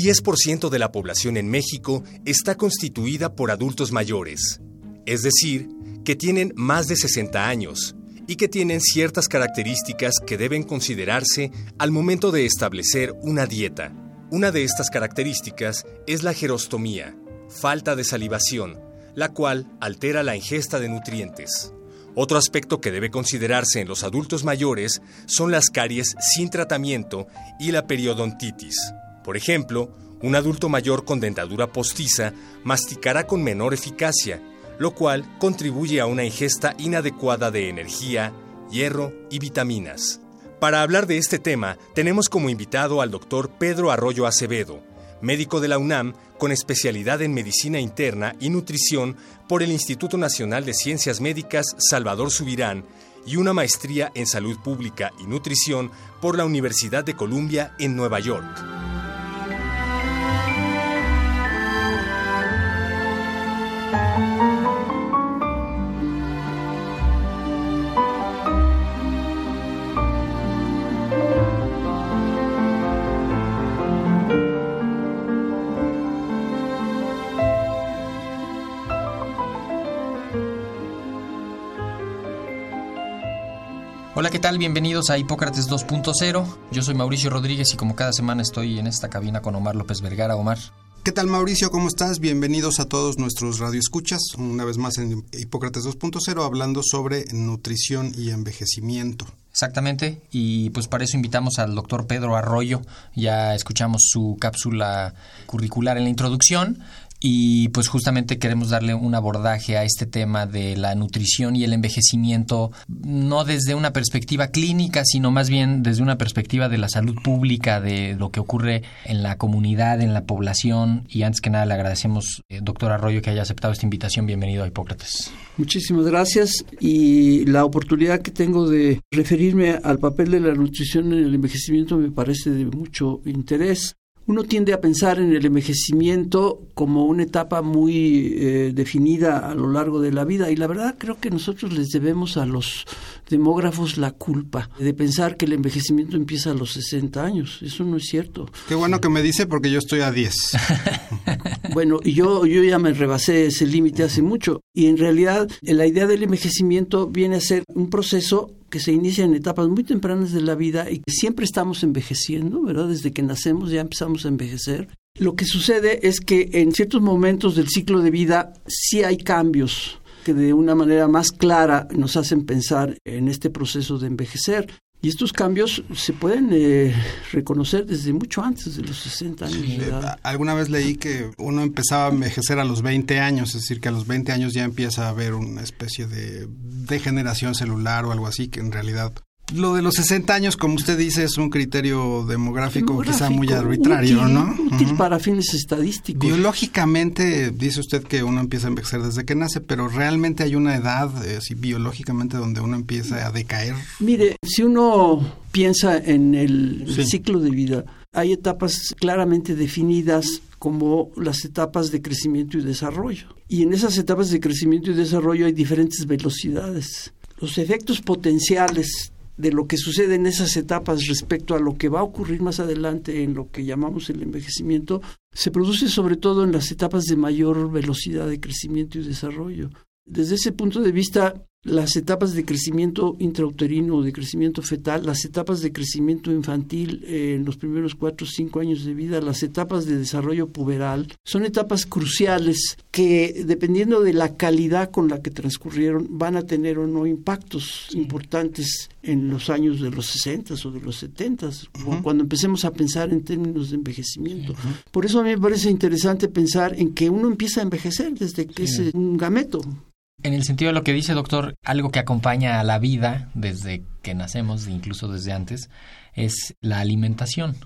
10% de la población en México está constituida por adultos mayores, es decir, que tienen más de 60 años y que tienen ciertas características que deben considerarse al momento de establecer una dieta. Una de estas características es la gerostomía, falta de salivación, la cual altera la ingesta de nutrientes. Otro aspecto que debe considerarse en los adultos mayores son las caries sin tratamiento y la periodontitis. Por ejemplo, un adulto mayor con dentadura postiza masticará con menor eficacia, lo cual contribuye a una ingesta inadecuada de energía, hierro y vitaminas. Para hablar de este tema, tenemos como invitado al doctor Pedro Arroyo Acevedo, médico de la UNAM con especialidad en medicina interna y nutrición por el Instituto Nacional de Ciencias Médicas Salvador Subirán y una maestría en salud pública y nutrición por la Universidad de Columbia en Nueva York. Hola, ¿qué tal? Bienvenidos a Hipócrates 2.0. Yo soy Mauricio Rodríguez y como cada semana estoy en esta cabina con Omar López Vergara. Omar. ¿Qué tal Mauricio? ¿Cómo estás? Bienvenidos a todos nuestros radioescuchas, una vez más en Hipócrates 2.0 hablando sobre nutrición y envejecimiento. Exactamente, y pues para eso invitamos al doctor Pedro Arroyo, ya escuchamos su cápsula curricular en la introducción y pues justamente queremos darle un abordaje a este tema de la nutrición y el envejecimiento, no desde una perspectiva clínica, sino más bien desde una perspectiva de la salud pública, de lo que ocurre en la comunidad, en la población. Y antes que nada le agradecemos, eh, doctor Arroyo, que haya aceptado esta invitación. Bienvenido a Hipócrates. Muchísimas gracias y la oportunidad que tengo de referirme al papel de la nutrición en el envejecimiento me parece de mucho interés. Uno tiende a pensar en el envejecimiento como una etapa muy eh, definida a lo largo de la vida y la verdad creo que nosotros les debemos a los demógrafos la culpa de pensar que el envejecimiento empieza a los 60 años. Eso no es cierto. Qué bueno que me dice porque yo estoy a 10. bueno, y yo, yo ya me rebasé ese límite hace mucho y en realidad la idea del envejecimiento viene a ser un proceso que se inicia en etapas muy tempranas de la vida y que siempre estamos envejeciendo, ¿verdad? Desde que nacemos ya empezamos a envejecer. Lo que sucede es que en ciertos momentos del ciclo de vida sí hay cambios que de una manera más clara nos hacen pensar en este proceso de envejecer. Y estos cambios se pueden eh, reconocer desde mucho antes de los 60 años de edad. Alguna vez leí que uno empezaba a envejecer a los 20 años, es decir, que a los 20 años ya empieza a haber una especie de degeneración celular o algo así, que en realidad lo de los 60 años, como usted dice, es un criterio demográfico, demográfico quizá muy arbitrario, útil, ¿no? Útil uh -huh. para fines estadísticos. Biológicamente, dice usted que uno empieza a envejecer desde que nace, pero realmente hay una edad, eh, biológicamente, donde uno empieza a decaer. Mire, si uno piensa en el sí. ciclo de vida, hay etapas claramente definidas como las etapas de crecimiento y desarrollo. Y en esas etapas de crecimiento y desarrollo hay diferentes velocidades. Los efectos potenciales de lo que sucede en esas etapas respecto a lo que va a ocurrir más adelante en lo que llamamos el envejecimiento, se produce sobre todo en las etapas de mayor velocidad de crecimiento y desarrollo. Desde ese punto de vista, las etapas de crecimiento intrauterino o de crecimiento fetal, las etapas de crecimiento infantil eh, en los primeros cuatro o cinco años de vida, las etapas de desarrollo puberal, son etapas cruciales que, dependiendo de la calidad con la que transcurrieron, van a tener o no impactos sí. importantes en los años de los 60 o de los 70, uh -huh. cuando empecemos a pensar en términos de envejecimiento. Uh -huh. Por eso a mí me parece interesante pensar en que uno empieza a envejecer desde que sí. es un gameto. En el sentido de lo que dice, doctor, algo que acompaña a la vida desde que nacemos, incluso desde antes, es la alimentación.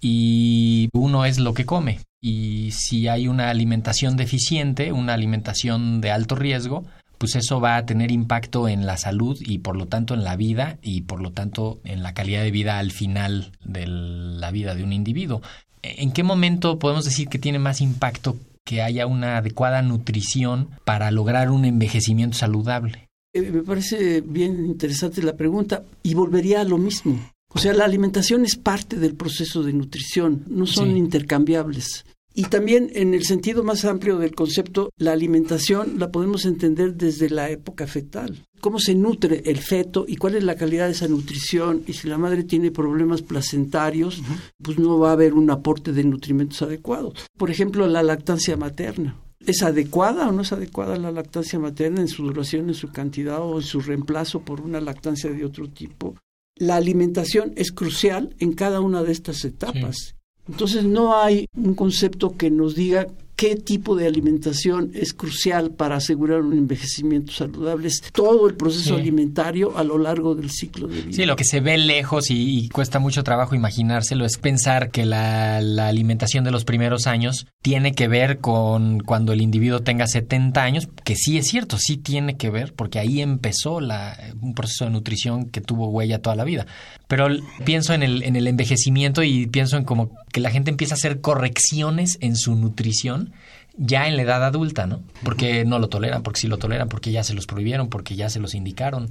y uno es lo que come. Y si hay una alimentación deficiente, una alimentación de alto riesgo, pues eso va a tener impacto en la salud y por lo tanto en la vida y por lo tanto en la calidad de vida al final de la vida de un individuo. ¿En qué momento podemos decir que tiene más impacto que haya una adecuada nutrición para lograr un envejecimiento saludable? Eh, me parece bien interesante la pregunta y volvería a lo mismo. O sea, la alimentación es parte del proceso de nutrición, no son intercambiables. Y también en el sentido más amplio del concepto, la alimentación la podemos entender desde la época fetal. Cómo se nutre el feto y cuál es la calidad de esa nutrición. Y si la madre tiene problemas placentarios, pues no va a haber un aporte de nutrimentos adecuados. Por ejemplo, la lactancia materna. ¿Es adecuada o no es adecuada la lactancia materna en su duración, en su cantidad o en su reemplazo por una lactancia de otro tipo? La alimentación es crucial en cada una de estas etapas. Entonces no hay un concepto que nos diga qué tipo de alimentación es crucial para asegurar un envejecimiento saludable. Es todo el proceso alimentario a lo largo del ciclo de vida. Sí, lo que se ve lejos y, cuesta mucho trabajo imaginárselo es pensar que la, alimentación de los primeros años tiene que ver con cuando el individuo tenga 70 años, que sí es cierto, sí tiene que ver, porque ahí empezó la, un proceso de nutrición que tuvo huella toda la vida. Pero pienso en el, en el envejecimiento y pienso en como que la gente empieza a hacer correcciones en su nutrición ya en la edad adulta, ¿no? Porque no lo toleran, porque sí lo toleran, porque ya se los prohibieron, porque ya se los indicaron.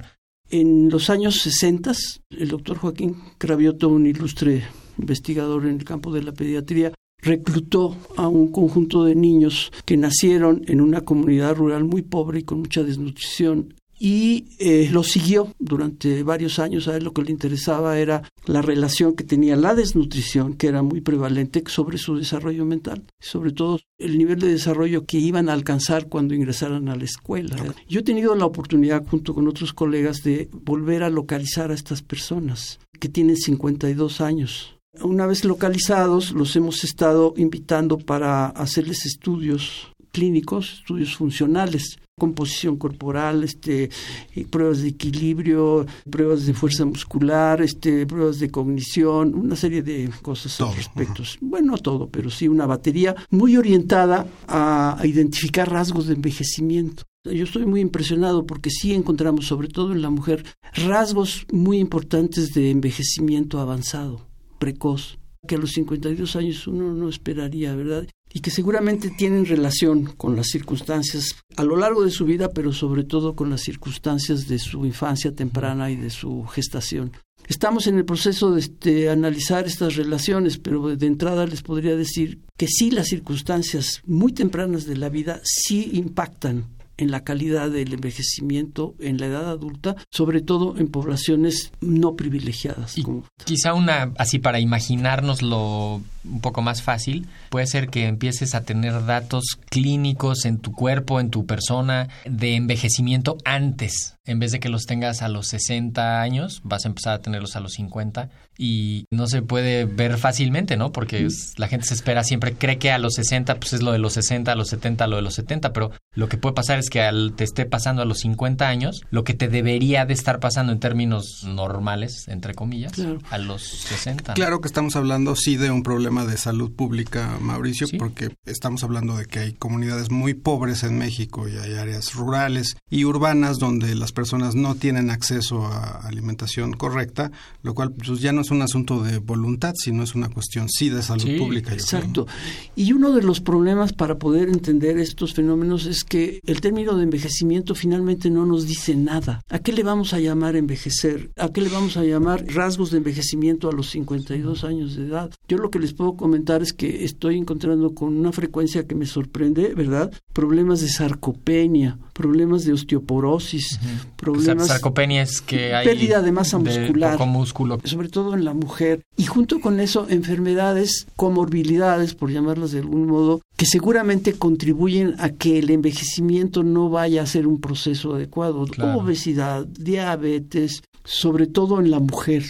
En los años 60, el doctor Joaquín Cravioto, un ilustre investigador en el campo de la pediatría, reclutó a un conjunto de niños que nacieron en una comunidad rural muy pobre y con mucha desnutrición y eh, lo siguió durante varios años. A él lo que le interesaba era la relación que tenía la desnutrición, que era muy prevalente sobre su desarrollo mental, sobre todo el nivel de desarrollo que iban a alcanzar cuando ingresaran a la escuela. Yo he tenido la oportunidad, junto con otros colegas, de volver a localizar a estas personas que tienen 52 años. Una vez localizados, los hemos estado invitando para hacerles estudios clínicos, estudios funcionales composición corporal, este, pruebas de equilibrio, pruebas de fuerza muscular, este, pruebas de cognición, una serie de cosas al respecto. Bueno, no todo, pero sí una batería muy orientada a, a identificar rasgos de envejecimiento. Yo estoy muy impresionado porque sí encontramos, sobre todo en la mujer, rasgos muy importantes de envejecimiento avanzado, precoz, que a los 52 años uno no esperaría, ¿verdad? Y que seguramente tienen relación con las circunstancias a lo largo de su vida, pero sobre todo con las circunstancias de su infancia temprana y de su gestación. Estamos en el proceso de analizar estas relaciones, pero de entrada les podría decir que sí las circunstancias muy tempranas de la vida sí impactan en la calidad del envejecimiento en la edad adulta, sobre todo en poblaciones no privilegiadas. Quizá una, así para imaginárnoslo un poco más fácil, puede ser que empieces a tener datos clínicos en tu cuerpo, en tu persona, de envejecimiento antes. En vez de que los tengas a los 60 años, vas a empezar a tenerlos a los 50 y no se puede ver fácilmente, ¿no? Porque la gente se espera siempre, cree que a los 60 pues es lo de los 60, a los 70 lo de los 70, pero lo que puede pasar es que al te esté pasando a los 50 años, lo que te debería de estar pasando en términos normales, entre comillas, a los 60. Claro que estamos hablando sí de un problema de salud pública, Mauricio, porque estamos hablando de que hay comunidades muy pobres en México y hay áreas rurales y urbanas donde las personas no tienen acceso a alimentación correcta, lo cual pues ya no es un asunto de voluntad, sino es una cuestión sí de salud pública. exacto. Y uno de los problemas para poder entender estos fenómenos es que el término de envejecimiento finalmente no nos dice nada. ¿A qué le vamos a llamar envejecer? ¿A qué le vamos a llamar rasgos de envejecimiento a los 52 años de edad? Yo lo que les puedo comentar es que estoy encontrando con una frecuencia que me sorprende, ¿verdad? Problemas de sarcopenia, problemas de osteoporosis, problemas... Sarcopenia es que hay... Pérdida de masa muscular. músculo. Sobre todo en la mujer. Y junto con eso, enfermedades, comorbilidades, por llamarlas de algún modo, que seguramente contribuyen a que el envejecimiento no vaya a ser un proceso adecuado. Obesidad, diabetes, sobre todo en la mujer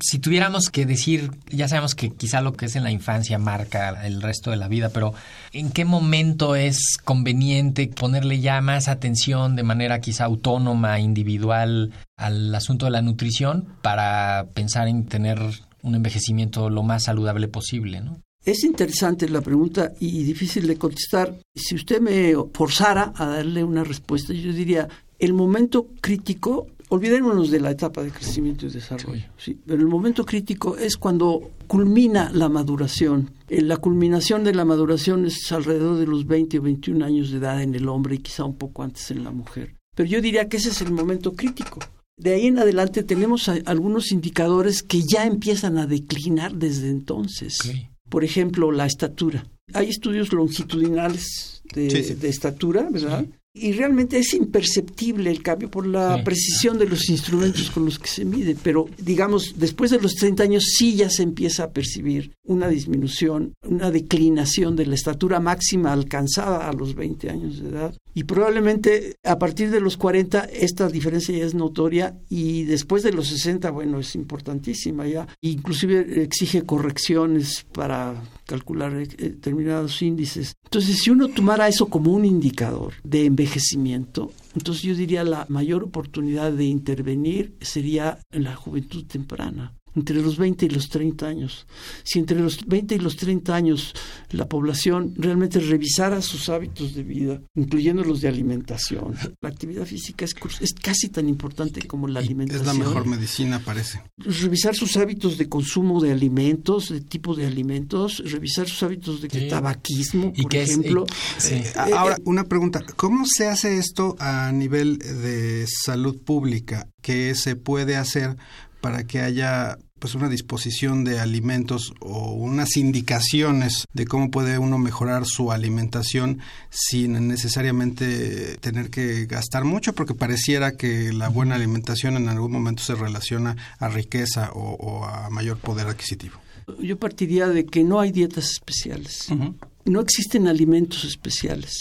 si tuviéramos que decir, ya sabemos que quizá lo que es en la infancia marca el resto de la vida, pero ¿en qué momento es conveniente ponerle ya más atención de manera quizá autónoma, individual, al asunto de la nutrición para pensar en tener un envejecimiento lo más saludable posible, ¿no? Es interesante la pregunta y difícil de contestar. Si usted me forzara a darle una respuesta, yo diría, el momento crítico, olvidémonos de la etapa de crecimiento y desarrollo, sí. pero el momento crítico es cuando culmina la maduración. Eh, la culminación de la maduración es alrededor de los 20 o 21 años de edad en el hombre y quizá un poco antes en la mujer. Pero yo diría que ese es el momento crítico. De ahí en adelante tenemos algunos indicadores que ya empiezan a declinar desde entonces. Por ejemplo, la estatura. Hay estudios longitudinales de, de estatura, ¿verdad? Y realmente es imperceptible el cambio por la precisión de los instrumentos con los que se mide, pero digamos, después de los 30 años sí ya se empieza a percibir una disminución, una declinación de la estatura máxima alcanzada a los 20 años de edad. Y probablemente a partir de los 40 esta diferencia ya es notoria y después de los 60, bueno, es importantísima ya. Inclusive exige correcciones para calcular eh, determinados índices. Entonces, si uno tomara eso como un indicador de envejecimiento, entonces yo diría la mayor oportunidad de intervenir sería en la juventud temprana entre los 20 y los 30 años. Si entre los 20 y los 30 años la población realmente revisara sus hábitos de vida, incluyendo los de alimentación, la actividad física es, es casi tan importante como la alimentación. Es la mejor medicina, parece. Revisar sus hábitos de consumo de alimentos, de tipo de alimentos, revisar sus hábitos de tabaquismo, por ejemplo. Eh, ahora, una pregunta, ¿cómo se hace esto a nivel de salud pública? ¿Qué se puede hacer para que haya pues una disposición de alimentos o unas indicaciones de cómo puede uno mejorar su alimentación sin necesariamente tener que gastar mucho porque pareciera que la buena alimentación en algún momento se relaciona a riqueza o, a mayor poder adquisitivo. Yo partiría de que no hay dietas especiales. No existen alimentos especiales.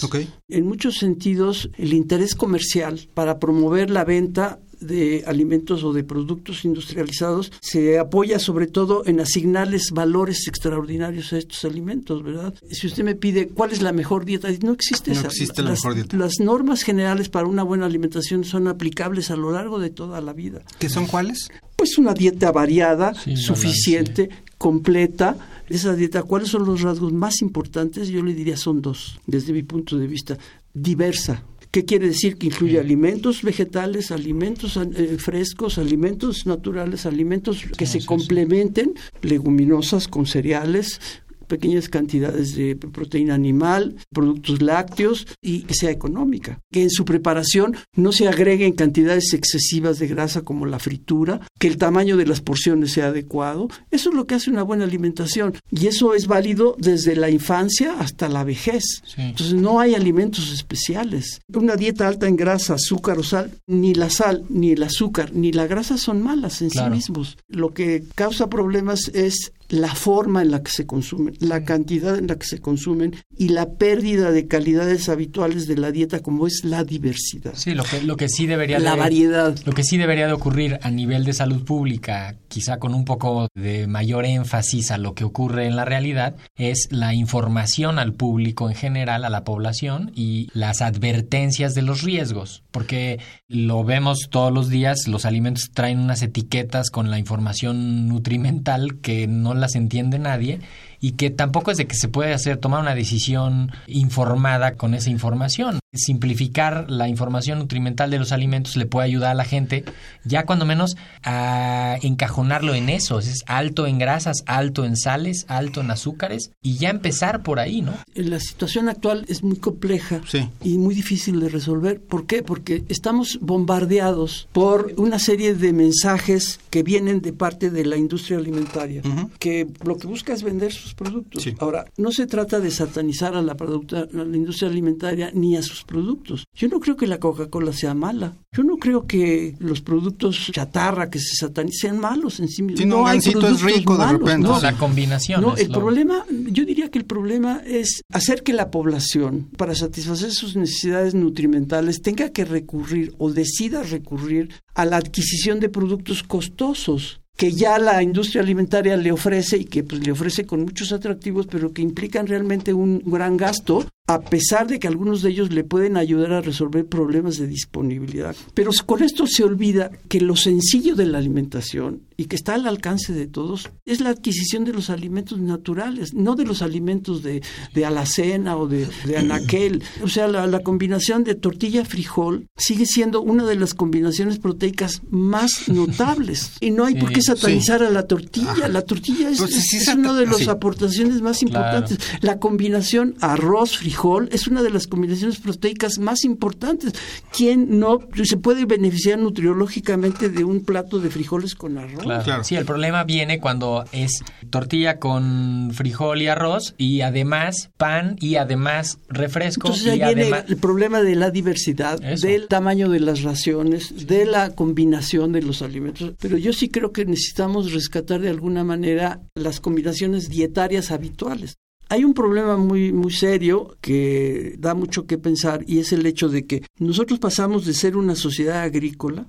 En muchos sentidos, el interés comercial para promover la venta de alimentos o de productos industrializados se apoya sobre todo en asignarles valores extraordinarios a estos alimentos, ¿verdad? Si usted me pide cuál es la mejor dieta, no existe no existe la las, mejor dieta. Las normas generales para una buena alimentación son aplicables a lo largo de toda la vida. ¿Qué son cuáles? Pues una dieta variada, suficiente, completa. Esa dieta, ¿cuáles son los rasgos más importantes? Yo le diría son dos, desde mi punto de vista. Diversa, ¿Qué quiere decir? Que incluye alimentos vegetales, alimentos eh, frescos, alimentos naturales, alimentos que se complementen, leguminosas con cereales, pequeñas cantidades de proteína animal, productos lácteos y que sea económica. Que en su preparación no se agreguen cantidades excesivas de grasa como la fritura, que el tamaño de las porciones sea adecuado. Eso es lo que hace una buena alimentación y eso es válido desde la infancia hasta la vejez. Entonces no hay alimentos especiales. Una dieta alta en grasa, azúcar o sal, ni la sal, ni el azúcar, ni la grasa son malas en sí mismos. Lo que causa problemas es la forma en la que se consumen, la cantidad en la que se consumen y la pérdida de calidades habituales de la dieta como es la diversidad. Sí, lo que, lo que sí debería la variedad. Lo que sí debería de ocurrir a nivel de salud pública, quizá con un poco de mayor énfasis a lo que ocurre en la realidad, es la información al público en general, a la población y las advertencias de los riesgos, porque lo vemos todos los días, los alimentos traen unas etiquetas con la información nutrimental que no las entiende nadie y que tampoco es de que se puede hacer tomar una decisión informada con esa información. Simplificar la información nutrimental de los alimentos le puede ayudar a la gente ya cuando menos a encajonarlo en eso, es alto en grasas, alto en sales, alto en azúcares y ya empezar por ahí, ¿no? La situación actual es muy compleja y muy difícil de resolver. ¿Por qué? Porque estamos bombardeados por una serie de mensajes que vienen de parte de la industria alimentaria, que lo que busca es vender sus productos. Ahora, no se trata de satanizar a la, a la industria alimentaria ni a sus productos. Yo no creo que la Coca-Cola sea mala. Yo no creo que los productos chatarra que se satanizan sean malos en sí mismos. no, hay productos es rico de repente. No, la combinación. No, el problema, yo diría que el problema es hacer que la población, para satisfacer sus necesidades nutrimentales, tenga que recurrir o decida recurrir a la adquisición de productos costosos que ya la industria alimentaria le ofrece y que pues, le ofrece con muchos atractivos, pero que implican realmente un gran gasto a pesar de que algunos de ellos le pueden ayudar a resolver problemas de disponibilidad. Pero con esto se olvida que lo sencillo de la alimentación y que está al alcance de todos es la adquisición de los alimentos naturales, no de los alimentos de, de alacena o de, de anaquel. O sea, la, la combinación de tortilla-frijol sigue siendo una de las combinaciones proteicas más notables. Y no hay por qué satanizar a la tortilla. La tortilla es, sí, es una de las sí. aportaciones más Claro. importantes. La combinación arroz-frijol es una de las combinaciones proteicas más importantes. ¿Quién no se puede beneficiar nutriológicamente de un plato de frijoles con arroz? Claro. Claro. Sí, el problema viene cuando es tortilla con frijol y arroz y además pan y además refresco Entonces y ahí viene el problema de la diversidad, Eso. del tamaño de las raciones, de la combinación de los alimentos. Pero yo sí creo que necesitamos rescatar de alguna manera las combinaciones dietarias habituales. Hay un problema muy, muy serio que da mucho que pensar y es el hecho de que nosotros pasamos de ser una sociedad agrícola,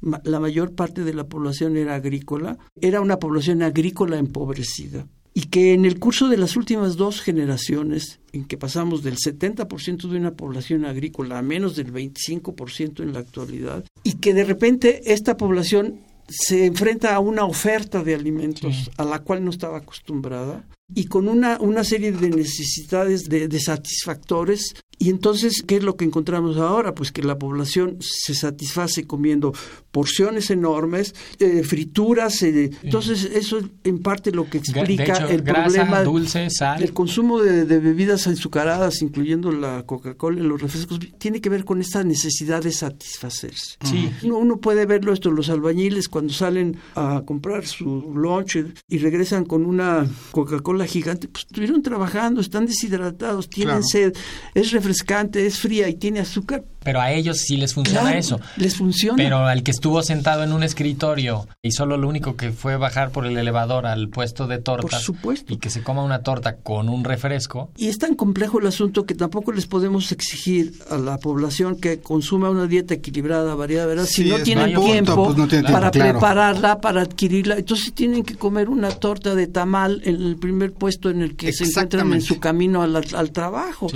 la mayor parte de la población era agrícola, era una población agrícola empobrecida y que en el curso de las últimas dos generaciones, en que pasamos del 70% de una población agrícola a menos del 25% en la actualidad, y que de repente esta población se enfrenta a una oferta de alimentos a la cual no estaba acostumbrada y con una, una serie de necesidades de, de satisfactores. Y entonces, ¿qué es lo que encontramos ahora? Pues que la población se satisface comiendo porciones enormes, eh, frituras. eh, Entonces, eso es en parte lo que explica hecho, el grasa, problema dulce, sal. el consumo de, de bebidas azucaradas, incluyendo la Coca-Cola y los refrescos, tiene que ver con esta necesidad de satisfacerse. Sí. Uno, uno puede verlo esto, los albañiles cuando salen a comprar su lunch y regresan con una Coca-Cola gigante, pues estuvieron trabajando, están deshidratados, tienen Claro. sed, es refrescante, es fría y tiene azúcar. Pero a ellos sí les funciona Claro, eso. Les funciona. Pero al que estuvo sentado en un escritorio y solo lo único que fue bajar por el elevador al puesto de tortas Por supuesto. y que se coma una torta con un refresco, Y es tan complejo el asunto que tampoco les podemos exigir a la población que consuma una dieta equilibrada, variada, ¿verdad? Si Sí, no es tienen mi punto, tiempo pues no tienen tiempo, para claro. prepararla, para adquirirla, entonces tienen que comer una torta de tamal en el primer puesto en el que se encuentran en su camino al, al trabajo.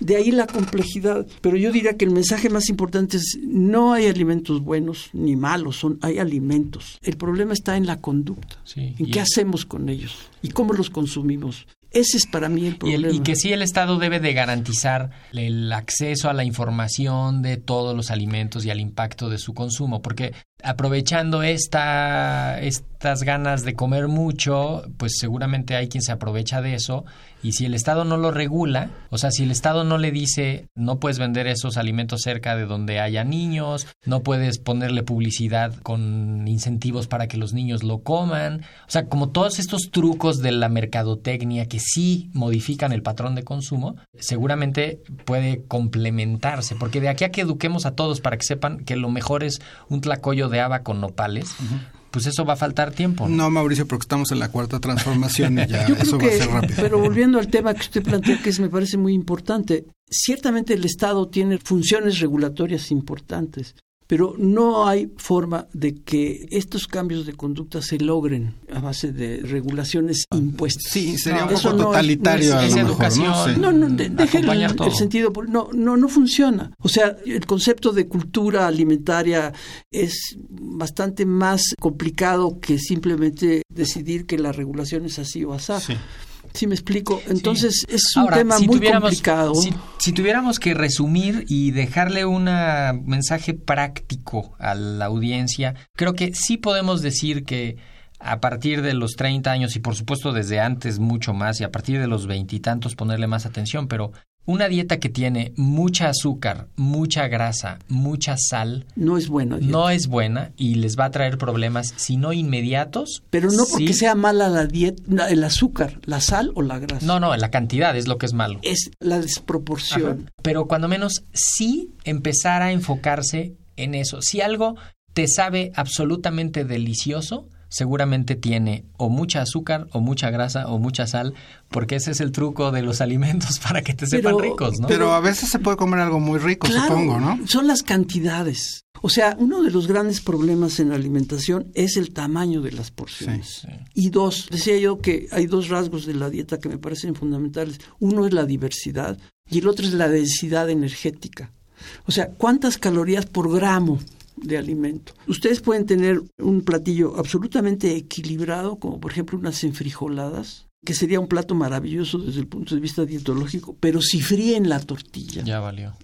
De ahí la complejidad. Pero yo diría que el mensaje más importante es no hay alimentos buenos ni malos, son hay alimentos. El problema está en la conducta. Sí, en y qué el- hacemos con ellos y cómo los consumimos. Ese es para mí el Y, problema. el- y que sí el Estado debe de garantizar el acceso a la información de todos los alimentos y al impacto de su consumo, porque aprovechando esta, estas ganas de comer mucho, pues seguramente hay quien se aprovecha de eso. Y si el Estado no lo regula, o sea, si el Estado no le dice no puedes vender esos alimentos cerca de donde haya niños, no puedes ponerle publicidad con incentivos para que los niños lo coman, o sea, como todos estos trucos de la mercadotecnia que sí modifican el patrón de consumo, seguramente puede complementarse, porque de aquí a que eduquemos a todos para que sepan que lo mejor es un tlacoyo de haba con nopales, pues eso va a faltar tiempo. ¿no? No, Mauricio, porque estamos en la cuarta transformación y ya Yo creo eso va a ser rápido. pero volviendo al tema que usted plantea, que es, me parece muy importante, ciertamente el Estado tiene funciones regulatorias importantes, pero no hay forma de que estos cambios de conducta se logren a base de regulaciones impuestas. Sí, sería No, un poco no es- totalitario no a es- lo es mejor, ¿no? educación. No, no, de- deje el, Acompañar todo. el sentido, no, no, no funciona. O sea, el concepto de cultura alimentaria es bastante más complicado que simplemente decidir que la regulación es así o así. Sí. Sí, me explico. Entonces, es un Ahora, tema si muy complicado. Si, si tuviéramos que resumir y dejarle un mensaje práctico a la audiencia, creo que sí podemos decir que a partir de los 30 años y por supuesto desde antes mucho más y a partir de los veintitantos ponerle más atención, pero una dieta que tiene mucha azúcar, mucha grasa, mucha sal, No es bueno. dieta. no es buena y les va a traer problemas, si no inmediatos. Pero no porque sí- sea mala la dieta, el azúcar, la sal o la grasa. No, no, la cantidad es lo que es malo. Es la desproporción. Ajá. Pero cuando menos sí empezar a enfocarse en eso. Si algo te sabe absolutamente delicioso, seguramente tiene o mucha azúcar o mucha grasa o mucha sal, porque ese es el truco de los alimentos para que te sepan Pero- ricos, ¿no? Pero a veces se puede comer algo muy rico, Claro, supongo, ¿no? Son las cantidades. O sea, uno de los grandes problemas en la alimentación es el tamaño de las porciones. Sí, sí. Y dos, decía yo que hay dos rasgos de la dieta que me parecen fundamentales. Uno es la diversidad y el otro es la densidad energética. O sea, ¿cuántas calorías por gramo de alimento? Ustedes pueden tener un platillo absolutamente equilibrado, como por ejemplo unas enfrijoladas, que sería un plato maravilloso desde el punto de vista dietológico, pero si fríen la tortilla. Ya valió.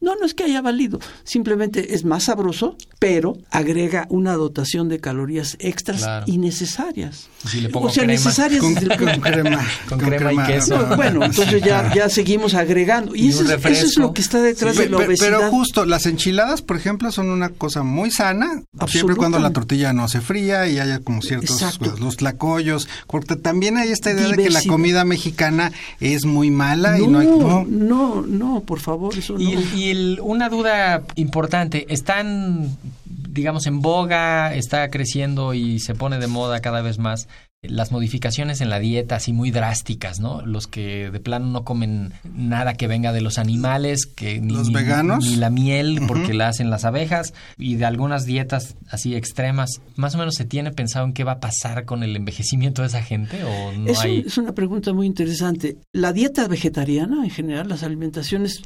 No, no es que haya valido, simplemente es más sabroso, pero agrega una dotación de calorías extras Claro. innecesarias. Si le pongo o sea, crema. necesarias Con, crema. Con crema y queso. No, bueno, entonces ya, ya seguimos agregando. Y, Y eso, es, eso es refresco. lo que está detrás de la obesidad. Pero justo, las enchiladas, por ejemplo, son una cosa muy sana, siempre y cuando la tortilla no se fría y haya como ciertos, Exacto. pues, los tlacoyos, porque también hay esta idea de que la comida mexicana es muy mala y no no, hay... no, no. no, por favor, eso Y, no. el- y una duda importante, están, digamos, en boga, está creciendo y se pone de moda cada vez más las modificaciones en la dieta así muy drásticas, ¿no? Los que de plano no comen nada que venga de los animales, que ni, ¿Los veganos? ni la miel porque la hacen las abejas y de algunas dietas así extremas, más o menos se tiene pensado en qué va a pasar con el envejecimiento de esa gente o no Es, un- hay es una pregunta muy interesante. La dieta vegetariana, en general, las alimentaciones,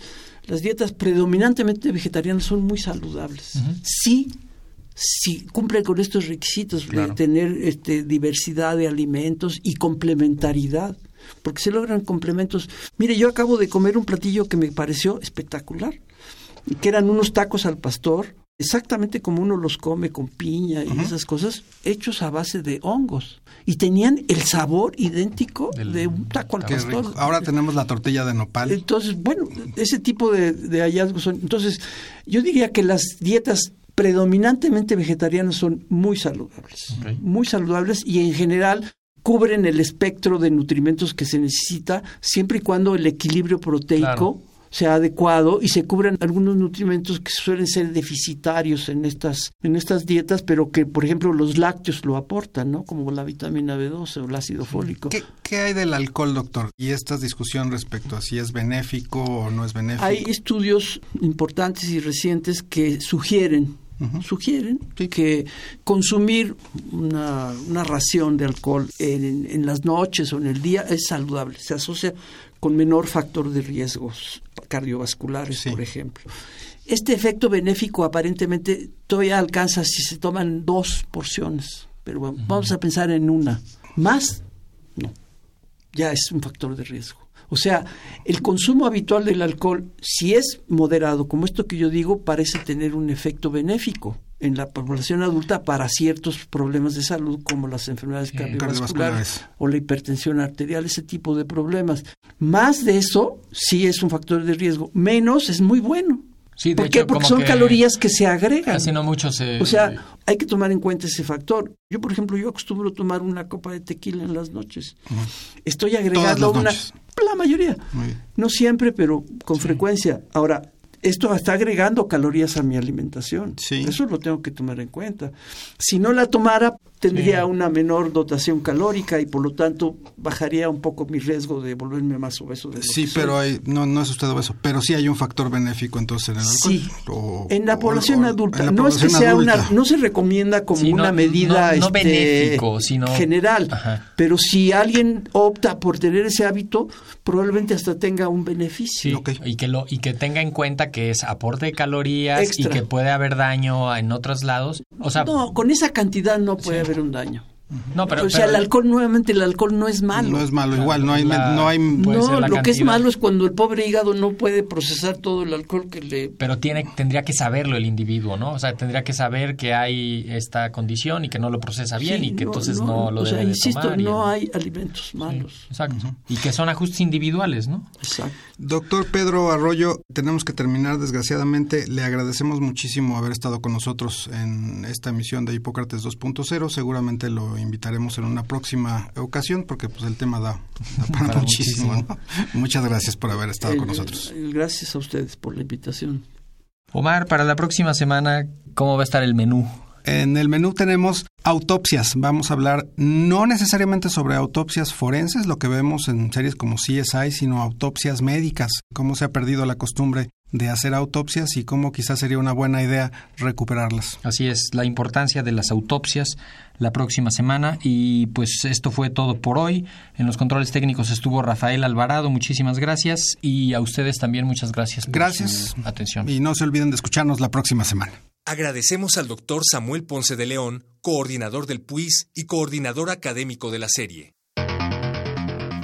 las dietas predominantemente vegetarianas son muy saludables. Sí, sí cumplen con estos requisitos Claro. de tener este, diversidad de alimentos y complementariedad. Porque se logran complementos. Mire, yo acabo de comer un platillo que me pareció espectacular, que eran unos tacos al pastor, exactamente como uno los come con piña y esas cosas, hechos a base de hongos. Y tenían el sabor idéntico Del de un taco al pastor. rico. Ahora tenemos la tortilla de nopal. Entonces, bueno, ese tipo de, de hallazgos son. Entonces, yo diría que las dietas predominantemente vegetarianas son muy saludables. Muy saludables y en general cubren el espectro de nutrimentos que se necesita siempre y cuando el equilibrio proteico Claro. sea adecuado y se cubran algunos nutrimentos que suelen ser deficitarios en estas en estas dietas, pero que por ejemplo los lácteos lo aportan, ¿no? Como la vitamina B12 o el ácido fólico. ¿Qué, qué hay del alcohol, doctor? Y esta discusión respecto a si es benéfico o no es benéfico. Hay estudios importantes y recientes que sugieren, sugieren que consumir una, una ración de alcohol en, en las noches o en el día es saludable, se asocia con menor factor de riesgos cardiovasculares, Sí. por ejemplo. Este efecto benéfico aparentemente todavía alcanza si se toman dos porciones, pero bueno, vamos a pensar en una. Más, no ya es un factor de riesgo. O sea, el consumo habitual del alcohol, si es moderado, como esto que yo digo, parece tener un efecto benéfico en la población adulta para ciertos problemas de salud como las enfermedades cardiovasculares cardiovasculares. o la hipertensión arterial, ese tipo de problemas. Más de eso sí es un factor de riesgo, menos es muy bueno. Sí, de ¿Por hecho, qué? Porque como son que calorías que se agregan. Casi no mucho se... O sea, hay que tomar en cuenta ese factor. Yo, por ejemplo, yo acostumbro tomar una copa de tequila en las noches. Estoy agregando una... noches. La mayoría. No siempre, pero con frecuencia. Ahora, esto está agregando calorías a mi alimentación. Sí. Eso lo tengo que tomar en cuenta. Si no la tomara, tendría Sí. una menor dotación calórica y por lo tanto bajaría un poco mi riesgo de volverme más obeso. De Sí, pero hay, no, no es usted obeso, pero sí hay un factor benéfico entonces en el alcohol. Sí, O- en la población o- adulta. la no es que sea una, no se recomienda como Sí, no- una medida no- no este, benéfico, sino- general. Ajá. Pero si alguien opta por tener ese hábito, probablemente hasta tenga un beneficio. Sí, y que lo y que tenga en cuenta que es aporte de calorías Extra. y que puede haber daño en otros lados. O sea, no, No, con esa cantidad no puede haber un daño. Pero, o sea, pero- el alcohol, nuevamente, el alcohol no es malo. No es malo, Claro, igual, no hay, la- no hay no, lo que es cantidad. malo es cuando el pobre hígado no puede procesar todo el alcohol que le... pero tiene tendría que saberlo el individuo, ¿no? O sea, tendría que saber que hay esta condición y que no lo procesa bien Sí, y que entonces no, lo o sea, debe de insisto, tomar y- no hay alimentos Sí, malos. exacto. Y que son ajustes individuales, ¿no? Exacto. Doctor Pedro Arroyo, tenemos que terminar desgraciadamente. Le agradecemos muchísimo haber estado con nosotros en esta emisión de Hipócrates 2.0. Seguramente lo invitaremos en una próxima ocasión porque pues el tema da, da para, Para muchísimo. muchísimo. ¿no? Muchas gracias por haber estado con El- nosotros. el- gracias a ustedes por la invitación. Omar, para la próxima semana, ¿cómo va a estar el menú? En el menú tenemos autopsias. Vamos a hablar no necesariamente sobre autopsias forenses, lo que vemos en series como CSI, sino autopsias médicas, cómo se ha perdido la costumbre de hacer autopsias y cómo quizás sería una buena idea recuperarlas. Así es, la importancia de las autopsias la próxima semana y pues esto fue todo por hoy. En los controles técnicos estuvo Rafael Alvarado, muchísimas gracias y a ustedes también muchas gracias por gracias. su atención. Y no se olviden de escucharnos la próxima semana. Agradecemos al doctor Samuel Ponce de León, coordinador del PUIS y coordinador académico de la serie.